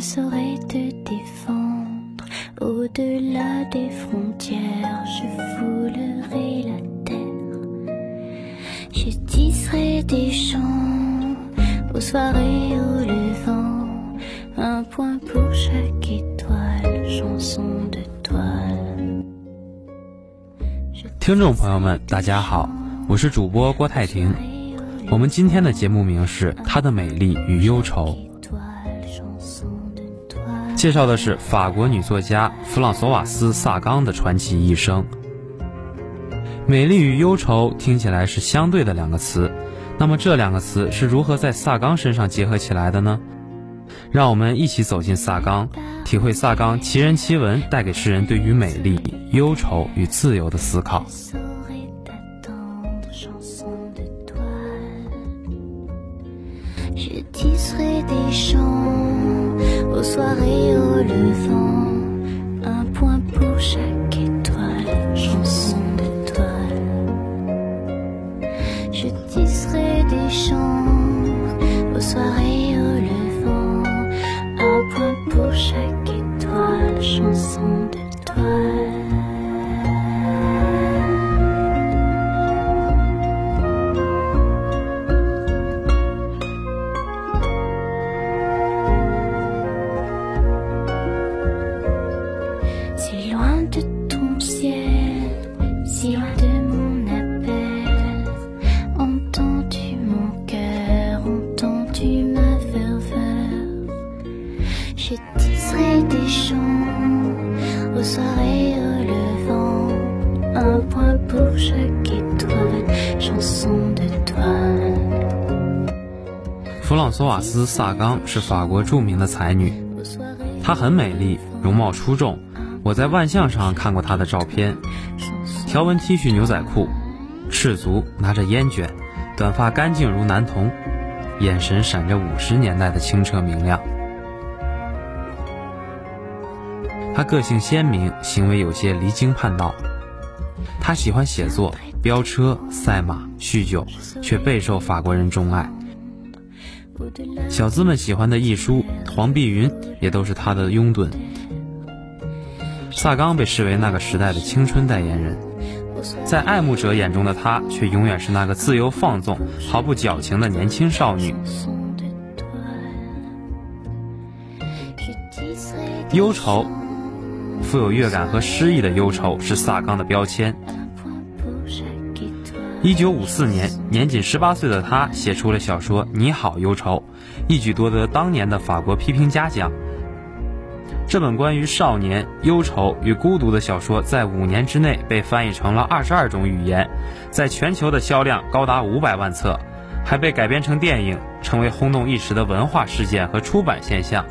je saurais te défendre. Au-delà des frontières, je foulerai la terre. Je tisserai des chants aux soirées au levant. Un point pour chaque étoile, chanson de toile. Je 听众朋友们，大家好，我是主播郭泰婷。我们今天的节目名是《她的美丽与忧愁》，介绍的是法国女作家弗朗索瓦斯·萨冈的传奇一生。美丽与忧愁听起来是相对的两个词，那么这两个词是如何在萨冈身上结合起来的呢？让我们一起走进萨冈，体会萨冈奇人奇文带给世人对于美丽、忧愁与自由的思考。Aux soirées au levant. Un point pour chaque étoile, chanson de toile. Je tisserai des chants aux soirées au levant. Un point pour chaque étoile, chanson 弗朗索瓦斯·萨冈是法国著名的才女，她很美丽，容貌出众。我在万象上看过她的照片，条纹 T 恤牛仔裤，赤足拿着烟卷，短发干净如男童，眼神闪着五十年代的清澈明亮。她个性鲜明，行为有些离经叛道。她喜欢写作、飙车、赛马、酗酒，却备受法国人钟爱。小资们喜欢的艺书《黄碧云》也都是她的拥趸。萨冈被视为那个时代的青春代言人。在爱慕者眼中的她，却永远是那个自由放纵、毫不矫情的年轻少女。忧愁，富有乐感和诗意的忧愁是萨冈的标签。一九五四年，年仅十八岁的他写出了小说《你好，忧愁》，一举夺得当年的法国批评家奖。这本关于少年忧愁与孤独的小说，在五年之内被翻译成了二十二种语言，在全球的销量高达五百万册，还被改编成电影，成为轰动一时的文化事件和出版现象。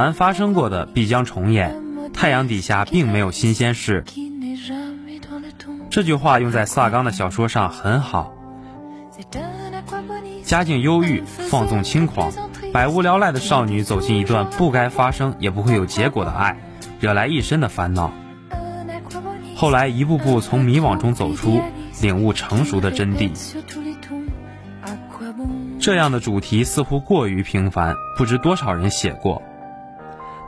凡发生过的必将重演，太阳底下并没有新鲜事。这句话用在萨冈的小说上很好。家境忧郁、放纵轻狂、百无聊赖的少女走进一段不该发生也不会有结果的爱，惹来一身的烦恼。后来一步步从迷惘中走出，领悟成熟的真谛。这样的主题似乎过于平凡，不知多少人写过，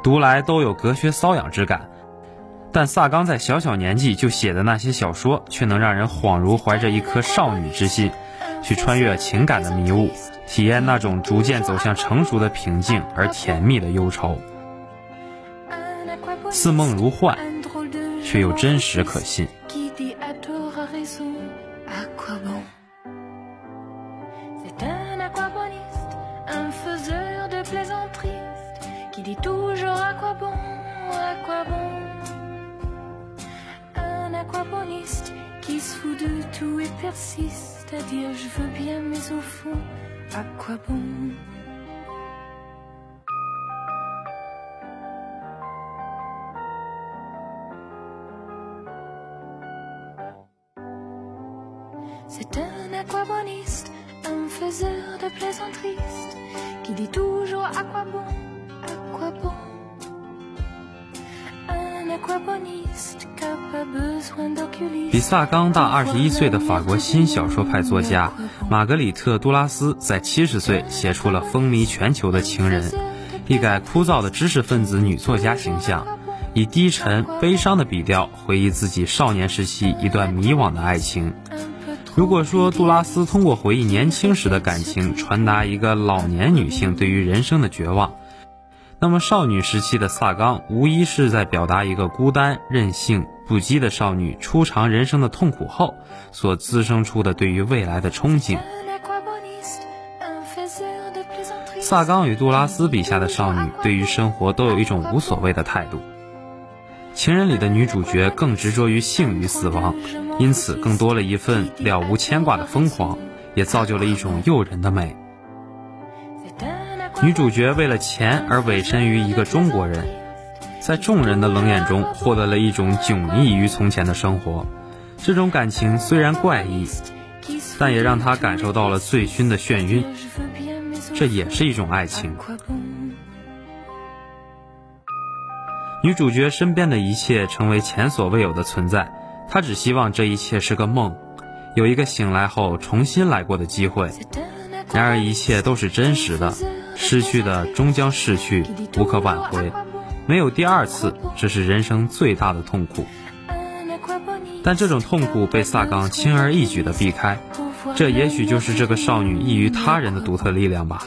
读来都有隔靴搔痒之感。但萨冈在小小年纪就写的那些小说却能让人恍如怀着一颗少女之心去穿越情感的迷雾体验那种逐渐走向成熟的平静而甜蜜的忧愁。似梦如幻却又真实可信。Qui dit toujours à quoi bon, à quoi bon. Un aquaboniste, qui se fout de tout et persiste à dire je veux bien, mais au fond, à quoi bon? 萨冈大二十一岁的法国新小说派作家玛格里特·杜拉斯，在七十岁写出了风靡全球的《情人》，一改枯燥的知识分子女作家形象，以低沉悲伤的笔调回忆自己少年时期一段迷惘的爱情。如果说杜拉斯通过回忆年轻时的感情，传达一个老年女性对于人生的绝望，那么少女时期的萨冈无疑是在表达一个孤单、任性、不羁的少女初尝人生的痛苦后所滋生出的对于未来的憧憬。萨冈与杜拉斯笔下的少女对于生活都有一种无所谓的态度。情人里的女主角更执着于性与死亡，因此更多了一份了无牵挂的疯狂，也造就了一种诱人的美。女主角为了钱而委身于一个中国人，在众人的冷眼中获得了一种迥异于从前的生活。这种感情虽然怪异，但也让她感受到了醉醺的眩晕这也是一种爱情。女主角身边的一切成为前所未有的存在，她只希望这一切是个梦，有一个醒来后重新来过的机会。然而一切都是真实的，失去的终将逝去，无可挽回。没有第二次，这是人生最大的痛苦。但这种痛苦被萨冈轻而易举地避开，这也许就是这个少女异于他人的独特力量吧。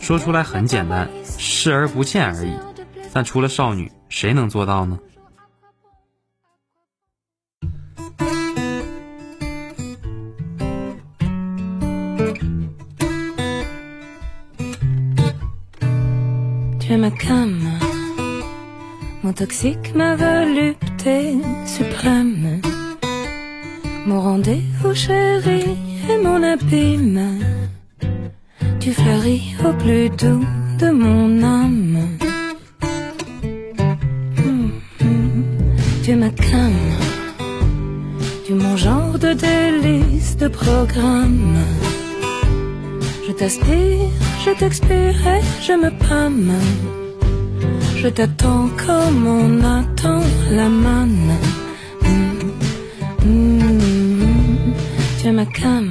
说出来很简单，视而不见而已。但除了少女，谁能做到呢？Es ma cam, mon toxique, ma volupté suprême, mon rendez-vous chéri et mon abîme. Tu fleuris au plus doux de mon âme. Hum. Tu es ma cam, tu mon genre de délice, de programme. Je t'aspire, je t'expire et je me pâme. Je t'attends comme on attend la manne. Mm, mm, Tu es ma cam,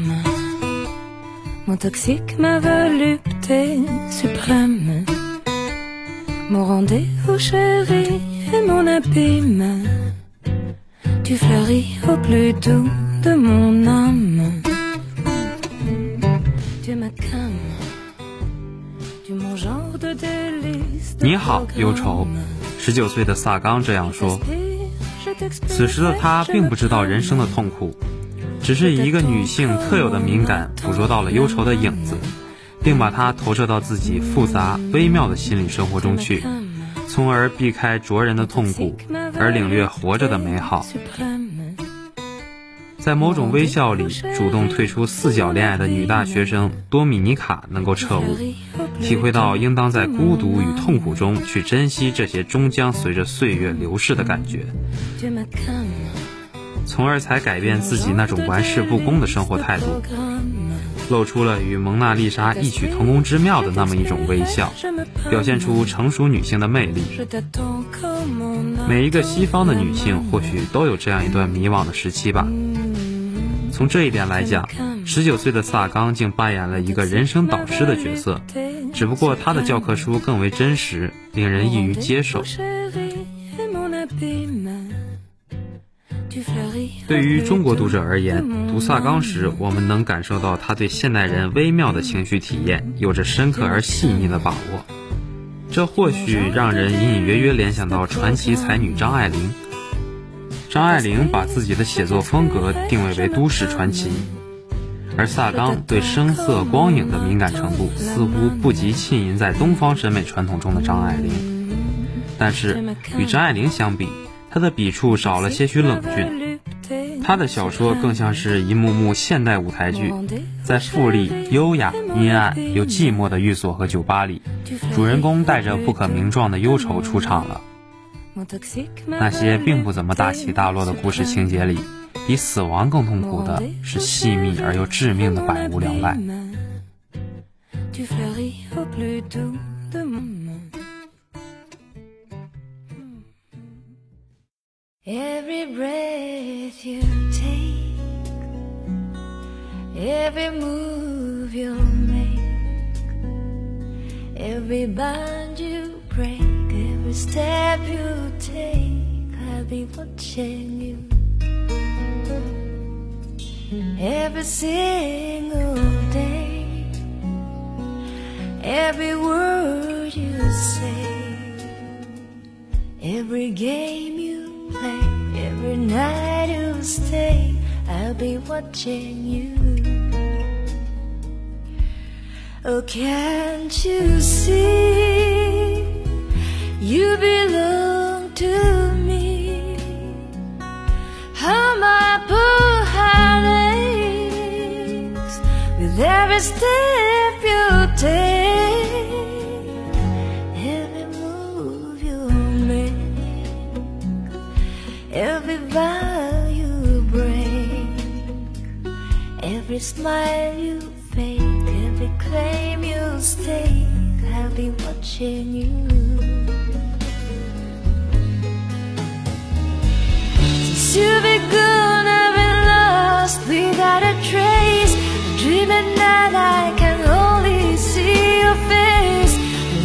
mon toxique, ma volupté suprême. Mon rendez-vous chéri et mon abîme. Tu fleuris au plus doux de mon âme. 你好，忧愁。十九岁的萨冈这样说。此时的他并不知道人生的痛苦，只是以一个女性特有的敏感捕捉到了忧愁的影子，并把它投射到自己复杂微妙的心理生活中去，从而避开灼人的痛苦，而领略活着的美好。在某种微笑里，主动退出四角恋爱的女大学生多米尼卡能够彻悟，体会到应当在孤独与痛苦中去珍惜这些终将随着岁月流逝的感觉，从而才改变自己那种玩世不恭的生活态度，露出了与蒙娜丽莎异曲同工之妙的那么一种微笑，表现出成熟女性的魅力。每一个西方的女性或许都有这样一段迷惘的时期吧。从这一点来讲，十九岁的萨冈竟扮演了一个人生导师的角色，只不过他的教科书更为真实，令人易于接受。对于中国读者而言，读萨冈时，我们能感受到他对现代人微妙的情绪体验有着深刻而细腻的把握。这或许让人隐隐约约联想到传奇才女张爱玲。张爱玲把自己的写作风格定位为都市传奇，而萨冈对声色光影的敏感程度似乎不及浸淫在东方审美传统中的张爱玲。但是与张爱玲相比，她的笔触少了些许冷峻，他的小说更像是一幕幕现代舞台剧，在富丽、优雅、阴暗又寂寞的寓所和酒吧里，主人公带着不可名状的忧愁出场了。那些并不怎么大起大落的故事情节里，比死亡更痛苦的是细密而又致命的百无聊赖。Every breath you take, every move you make, every bond you break, every step you take, I'll be watching you. Every single day, every word you say, every game you play, every night you stay, I'll be watching you. Oh, can't you see? You belong to me. How my poor heart aches with every step you take, every move you make, every vow you break, every smile you fake, every claim you stake. I'll be watching you. You've been gone, I've been lost without a trace. Dreaming that I can only see your face.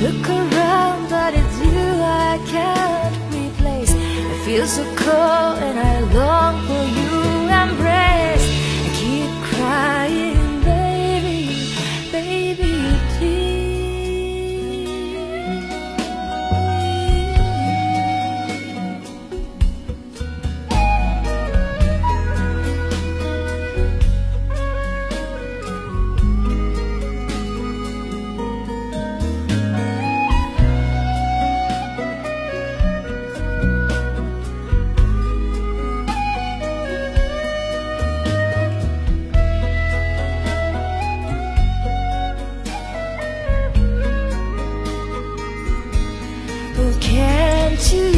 Look around, but it's you I can't replace. I feel so cold and I long for you embrace. I keep crying, you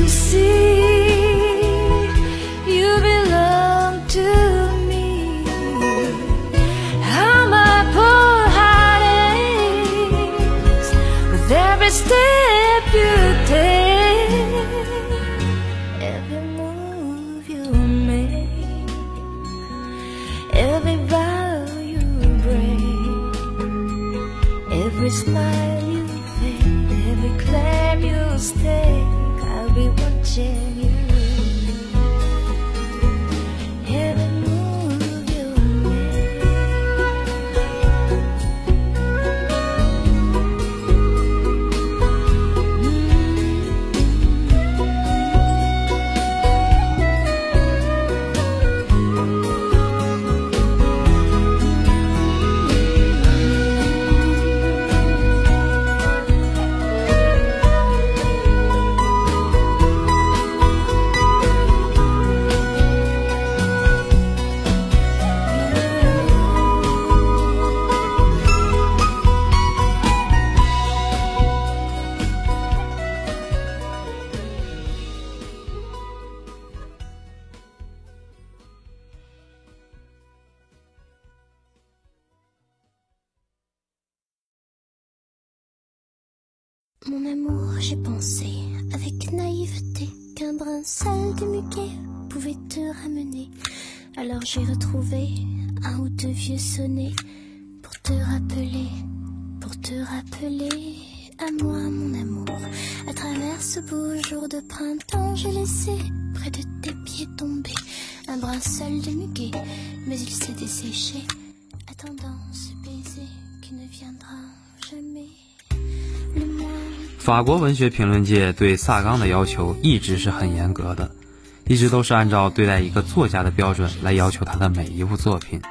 ou deux vieux sonnets pour te rappeler, pour te rappeler à moi, mon amour. À travers ce beau jour de printemps, j'ai laissé près de tes pieds tomber un brin seul de muguet, mais il s'est desséché, attendant ce baiser qui ne viendra jamais. Le mois 法国文学评论界对萨冈的要求一直是很严格的，一直都是按照对待一个作家的标准来要求他的每一部作品。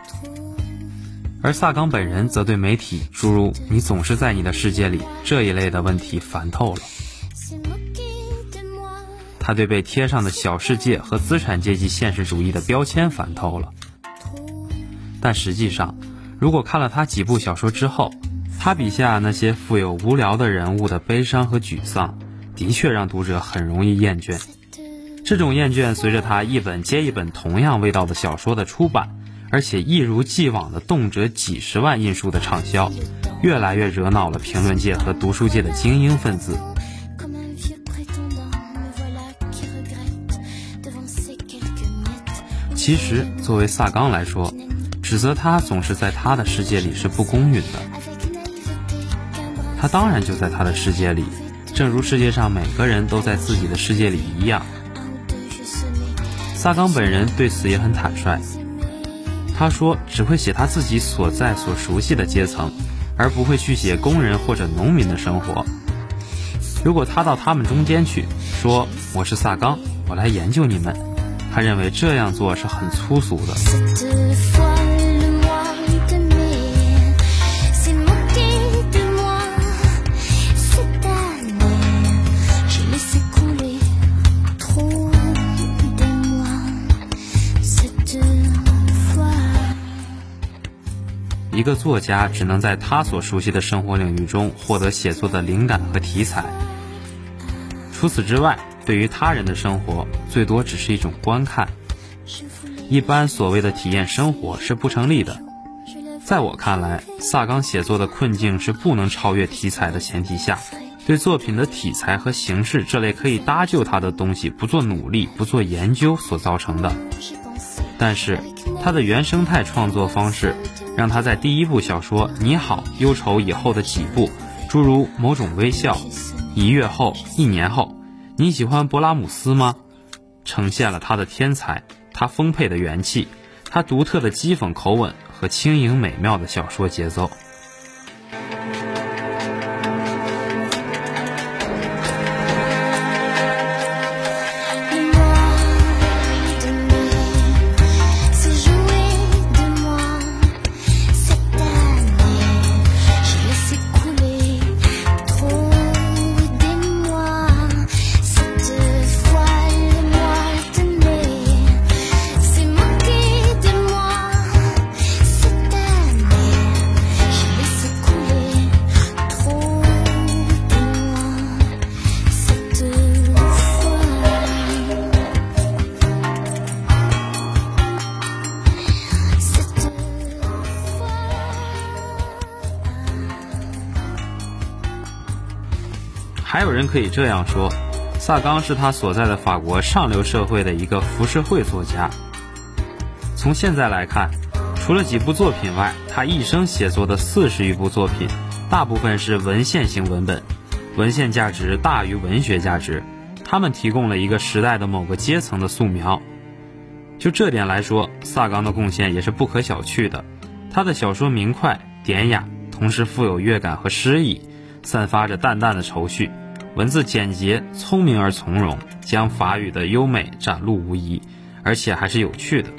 而萨冈本人则对媒体诸如“你总是在你的世界里”这一类的问题烦透了。他对被贴上的小世界和资产阶级现实主义的标签烦透了。但实际上，如果看了他几部小说之后，他笔下那些富有无聊的人物的悲伤和沮丧，的确让读者很容易厌倦。这种厌倦随着他一本接一本同样味道的小说的出版，而且一如既往的动辄几十万印书的畅销，越来越惹恼了评论界和读书界的精英分子。其实，作为萨冈来说，指责他总是在他的世界里是不公允的。他当然就在他的世界里，正如世界上每个人都在自己的世界里一样。萨冈本人对此也很坦率，他说只会写他自己所在所熟悉的阶层，而不会去写工人或者农民的生活。如果他到他们中间去，说我是萨冈，我来研究你们，他认为这样做是很粗俗的。一个作家只能在他所熟悉的生活领域中获得写作的灵感和题材。除此之外，对于他人的生活，最多只是一种观看。一般所谓的体验生活是不成立的。在我看来，萨冈写作的困境是不能超越题材的前提下，对作品的题材和形式这类可以搭救他的东西不做努力、不做研究所造成的。但是，他的原生态创作方式。让他在第一部小说《你好，忧愁》以后的几部，诸如某种微笑、一月后、一年后，你喜欢勃拉姆斯吗？呈现了他的天才，他丰沛的元气，他独特的讥讽口吻和轻盈美妙的小说节奏。可以这样说，萨冈是他所在的法国上流社会的一个浮世绘作家。从现在来看，除了几部作品外，他一生写作的四十余部作品，大部分是文献型文本，文献价值大于文学价值。他们提供了一个时代的某个阶层的素描。就这点来说，萨冈的贡献也是不可小觑的。他的小说明快典雅，同时富有乐感和诗意，散发着淡淡的愁绪。文字简洁、聪明而从容，将法语的优美展露无遗，而且还是有趣的。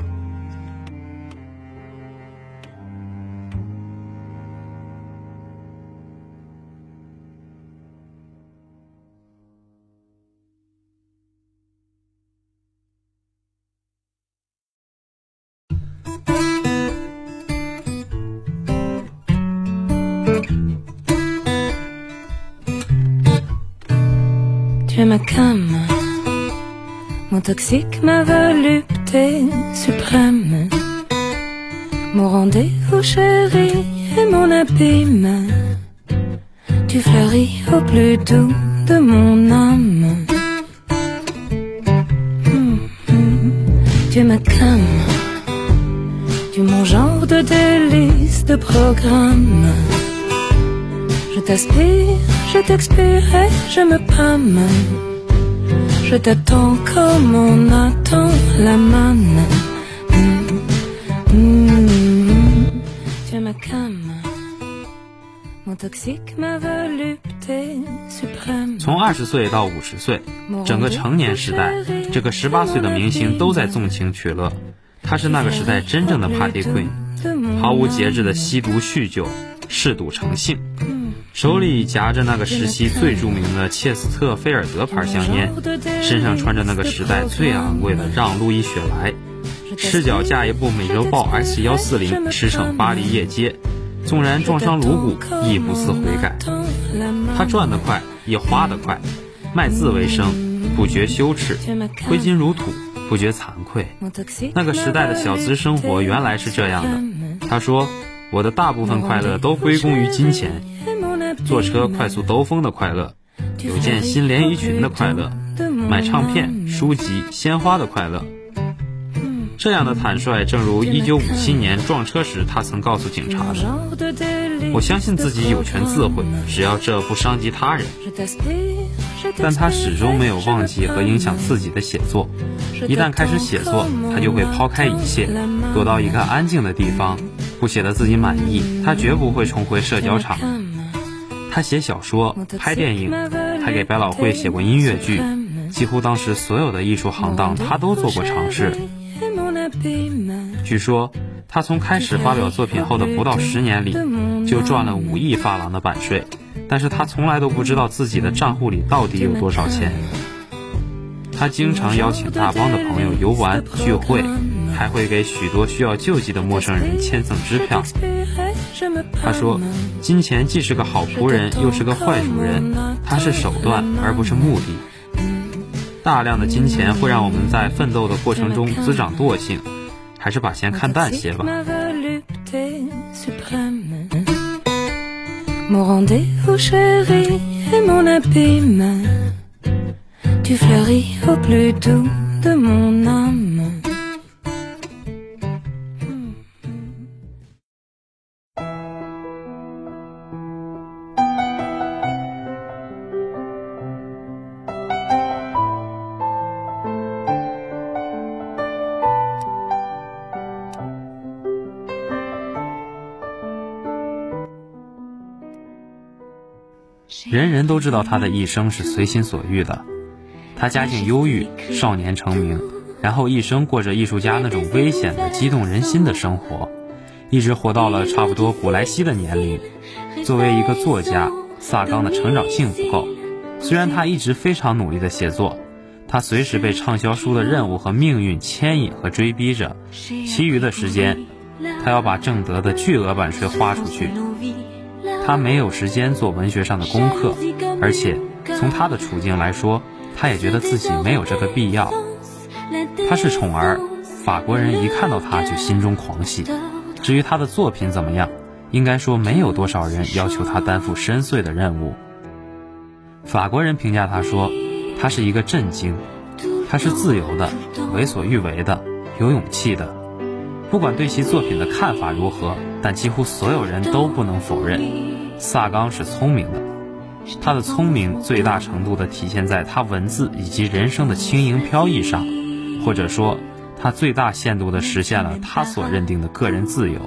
Toxique, ma volupté suprême, mon rendez-vous chéri et mon abîme. Tu fleuris au plus doux de mon âme. Hum, hum. Tu es ma cam, tu es mon genre de délice, de programme. Je t'aspire, je t'expire et je me pâme. Je t'attends comme on attend la manne. Tu es ma cam, mon toxique, ma volupté suprême. 从二十岁到五十岁，整个成年时代，这个十八岁的明星都在纵情取乐。他是那个时代真正的 party queen，毫无节制的吸毒酗酒，嗜赌成性。手里夹着那个时期最著名的切斯特菲尔德牌香烟，身上穿着那个时代最昂贵的让·路易雪莱，赤脚驾一部美洲豹 S 幺四零驰骋巴黎夜街，纵然撞伤颅骨亦不思悔改。他赚得快，也花得快，卖字为生，不觉羞耻，挥金如土，不觉惭愧。那个时代的小资生活原来是这样的。他说：“我的大部分快乐都归功于金钱。”坐车快速兜风的快乐，有件新连衣裙的快乐，买唱片、书籍、鲜花的快乐。这样的坦率，正如1957年撞车时他曾告诉警察的：“我相信自己有权自毁，只要这不伤及他人。”但他始终没有忘记和影响自己的写作。一旦开始写作，他就会抛开一切，躲到一个安静的地方，不写得自己满意，他绝不会重回社交场。他写小说、拍电影，还给百老汇写过音乐剧，几乎当时所有的艺术行当他都做过尝试。据说他从开始发表作品后的不到十年里，就赚了五亿法郎的版税，但是他从来都不知道自己的账户里到底有多少钱。他经常邀请大帮的朋友游玩聚会，还会给许多需要救济的陌生人签赠支票。他说：“金钱既是个好仆人，又是个坏主人。它是手段，而不是目的。大量的金钱会让我们在奋斗的过程中滋长惰性，还是把钱看淡些吧。”人人都知道他的一生是随心所欲的，他家境优郁，少年成名，然后一生过着艺术家那种危险的、激动人心的生活，一直活到了差不多古莱西的年龄。作为一个作家，萨冈的成长性不够。虽然他一直非常努力的写作，他随时被畅销书的任务和命运牵引和追逼着，其余的时间，他要把挣得的巨额版税花出去。他没有时间做文学上的功课，而且从他的处境来说，他也觉得自己没有这个必要。他是宠儿，法国人一看到他就心中狂喜。至于他的作品怎么样，应该说没有多少人要求他担负深邃的任务。法国人评价他说，他是一个震惊，他是自由的，为所欲为的，有勇气的。不管对其作品的看法如何，但几乎所有人都不能否认。萨冈是聪明的，他的聪明最大程度地体现在他文字以及人生的轻盈飘逸上，或者说，他最大限度地实现了他所认定的个人自由。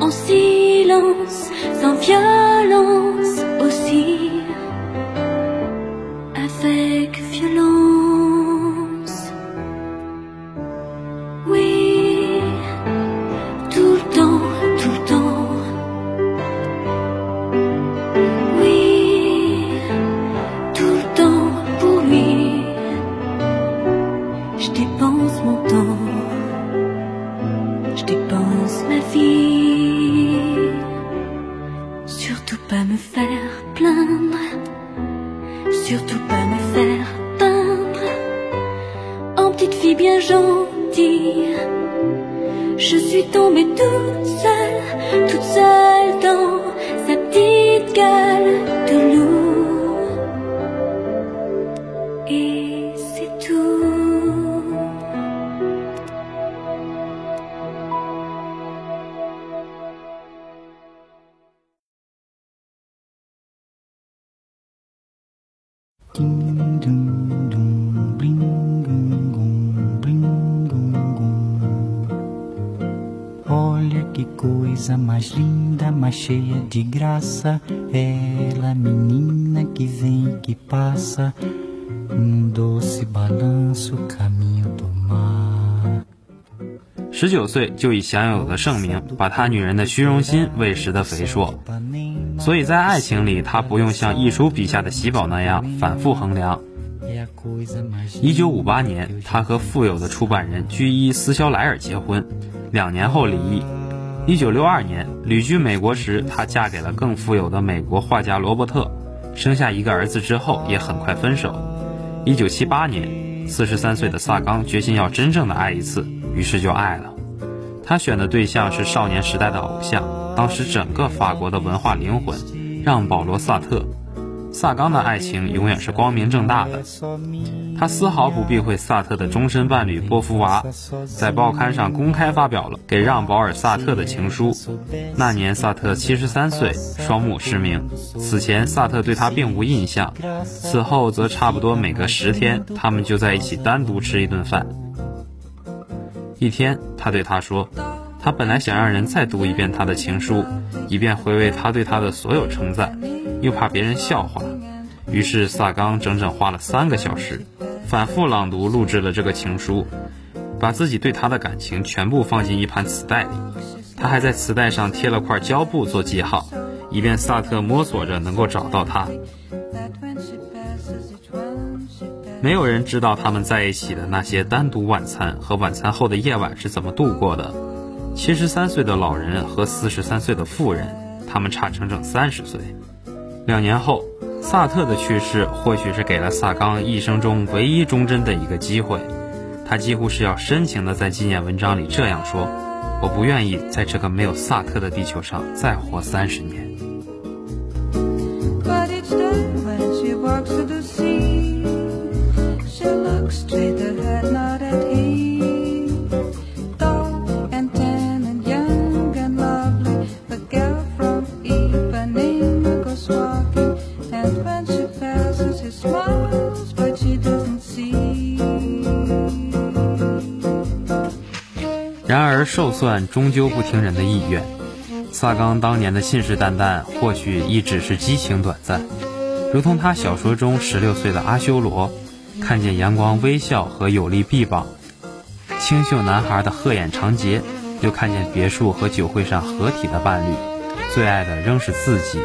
en silence, sans violence aussi, avec violence. Mais linda, mais cheia de graça. Ela, menina que vem e que passa. O mundo se balança, o caminho do mar. 十九岁就以享有的盛名，把他女人的虚荣心喂食的肥硕，所以在爱情里，他不用像一书笔下的喜宝那样反复衡量。一九五八年，他和富有的出版人居伊斯肖莱尔结婚，两年后离异。一九六二年，旅居美国时，她嫁给了更富有的美国画家罗伯特，生下一个儿子之后，也很快分手。一九七八年，四十三岁的萨冈决心要真正的爱一次，于是就爱了。他选的对象是少年时代的偶像，当时整个法国的文化灵魂——让·保罗·萨特。萨冈的爱情永远是光明正大的，他丝毫不避讳萨特的终身伴侣波伏娃，在报刊上公开发表了给让·保尔·萨特的情书。那年萨特七十三岁，双目失明。此前萨特对他并无印象，此后则差不多每隔十天，他们就在一起单独吃一顿饭。一天，他对他说，他本来想让人再读一遍他的情书，以便回味他对他的所有称赞，又怕别人笑话。于是萨冈整整花了三个小时，反复朗读录制了这个情书，把自己对他的感情全部放进一盘磁带里。他还在磁带上贴了块胶布做记号，以便萨特摸索着能够找到他。没有人知道他们在一起的那些单独晚餐和晚餐后的夜晚是怎么度过的。七十三岁的老人和四十三岁的妇人，他们差整整三十岁。两年后，萨特的去世或许是给了萨冈一生中唯一忠贞的一个机会。他几乎是要深情地在纪念文章里这样说：“我不愿意在这个没有萨特的地球上再活三十年。”算终究不听人的意愿。萨冈当年的信誓旦旦，或许亦只是激情短暂，如同他小说中十六岁的阿修罗，看见阳光微笑和有力臂膀，清秀男孩的鹤眼长睫，又看见别墅和酒会上合体的伴侣，最爱的仍是自己。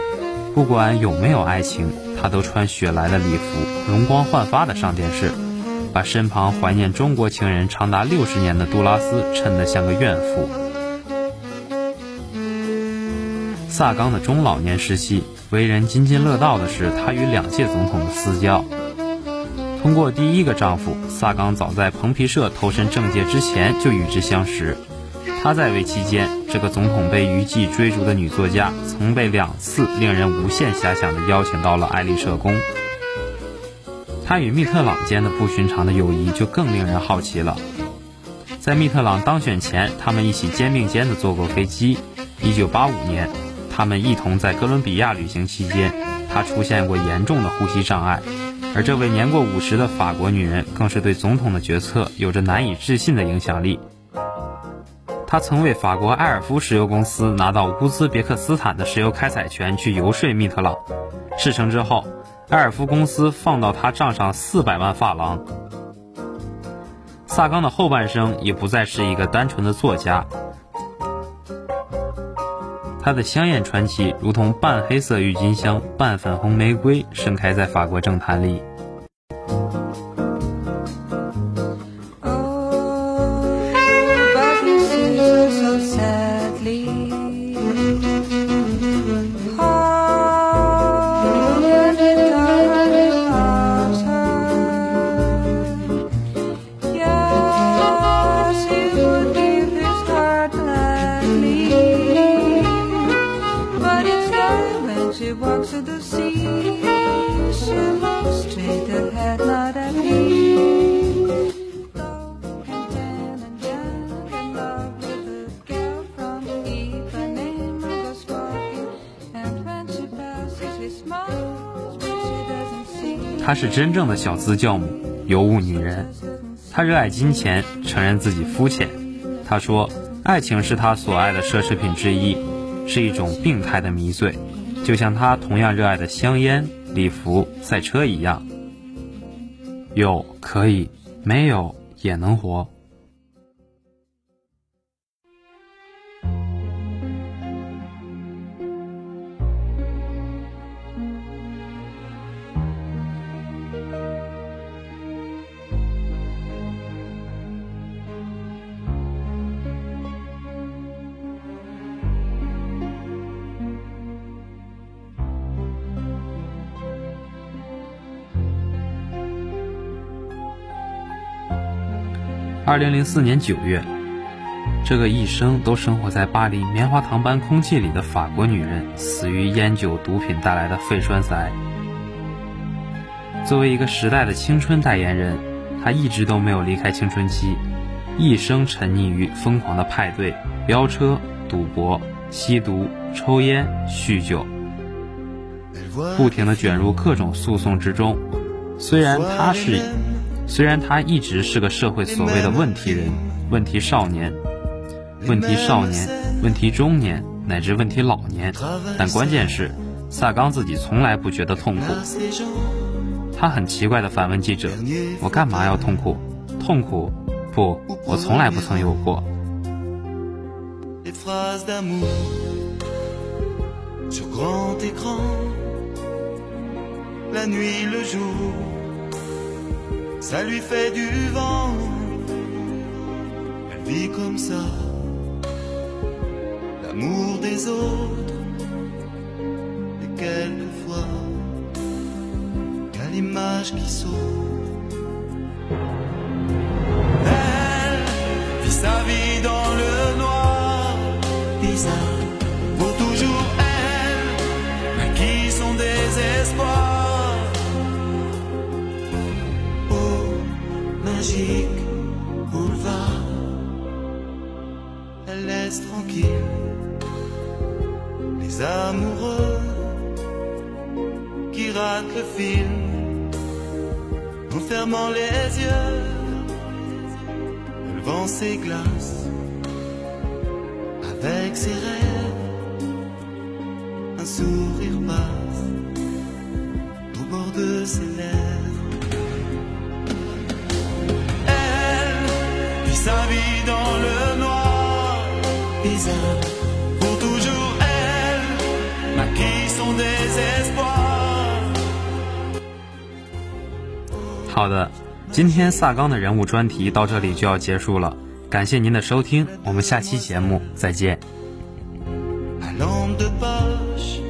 不管有没有爱情，他都穿雪莱的礼服，容光焕发的上电视，把身旁怀念中国情人长达六十年的杜拉斯衬得像个怨妇。萨冈的中老年时期，为人津津乐道的是他与两届总统的私交。通过第一个丈夫，萨冈早在蓬皮社投身政界之前就与之相识。他在位期间，这个总统被娱记追逐的女作家，曾被两次令人无限遐想地邀请到了爱丽舍宫。他与密特朗间的不寻常的友谊就更令人好奇了。在密特朗当选前，他们一起肩并肩地坐过飞机。1985年，他们一同在哥伦比亚旅行期间，他出现过严重的呼吸障碍，而这位年过五十的法国女人更是对总统的决策有着难以置信的影响力。他曾为法国埃尔夫石油公司拿到乌兹别克斯坦的石油开采权去游说密特朗，事成之后，埃尔夫公司放到他账上四百万法郎。萨冈的后半生也不再是一个单纯的作家，他的香艳传奇如同半黑色郁金香、半粉红玫瑰，盛开在法国政坛里。真正的小资教母，尤物女人。她热爱金钱，承认自己肤浅。她说，爱情是她所爱的奢侈品之一，是一种病态的迷醉，就像她同样热爱的香烟、礼服、赛车一样。有可以，没有也能活。二零零四年九月，这个一生都生活在巴黎棉花糖般空气里的法国女人死于烟酒毒品带来的肺栓塞。作为一个时代的青春代言人，她一直都没有离开青春期，一生沉溺于疯狂的派对、飙车、赌博、吸毒、抽烟、酗酒，不停地卷入各种诉讼之中。虽然她是。虽然他一直是个社会所谓的问题人、问题少年、问题少年、问题中年乃至问题老年，但关键是萨冈自己从来不觉得痛苦。他很奇怪地反问记者：“我干嘛要痛苦？痛苦？不，我从来不曾有过。” Ça lui fait du vent. Elle vit comme ça, l'amour des autres. Et quelquefois, a l'image qui saute. Elle vit sa vie dans magique boulevard. Elle laisse tranquille les amoureux qui ratent le film en fermant les yeux. Vend ses glaces avec ses rêves. Un sourire pour toujours elle maquille son désespoir. 好的，今天萨冈的人物专题到这里就要结束了，感谢您的收听，我们下期节目再见。À lampe de poche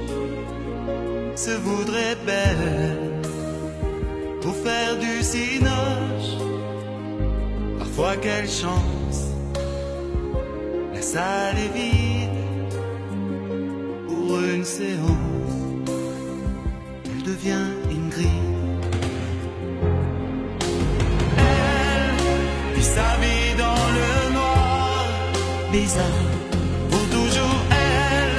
se voudrait belle pour faire du cinoche. Parfois quelle chance, la salle est vide pour une séance. Elle devient Ingrid. Elle vit sa vie dans le noir, bizarre. Pour toujours elle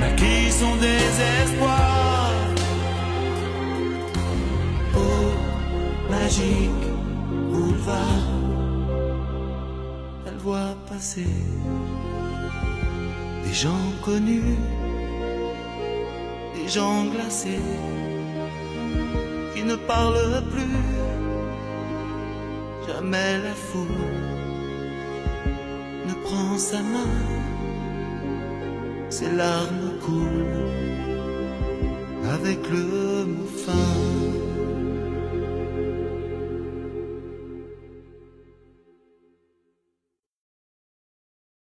maquille son désespoir. Oh, magique des gens connus, des gens glacés qui ne parlent plus. Jamais la foule ne prend sa main, ses larmes coulent avec le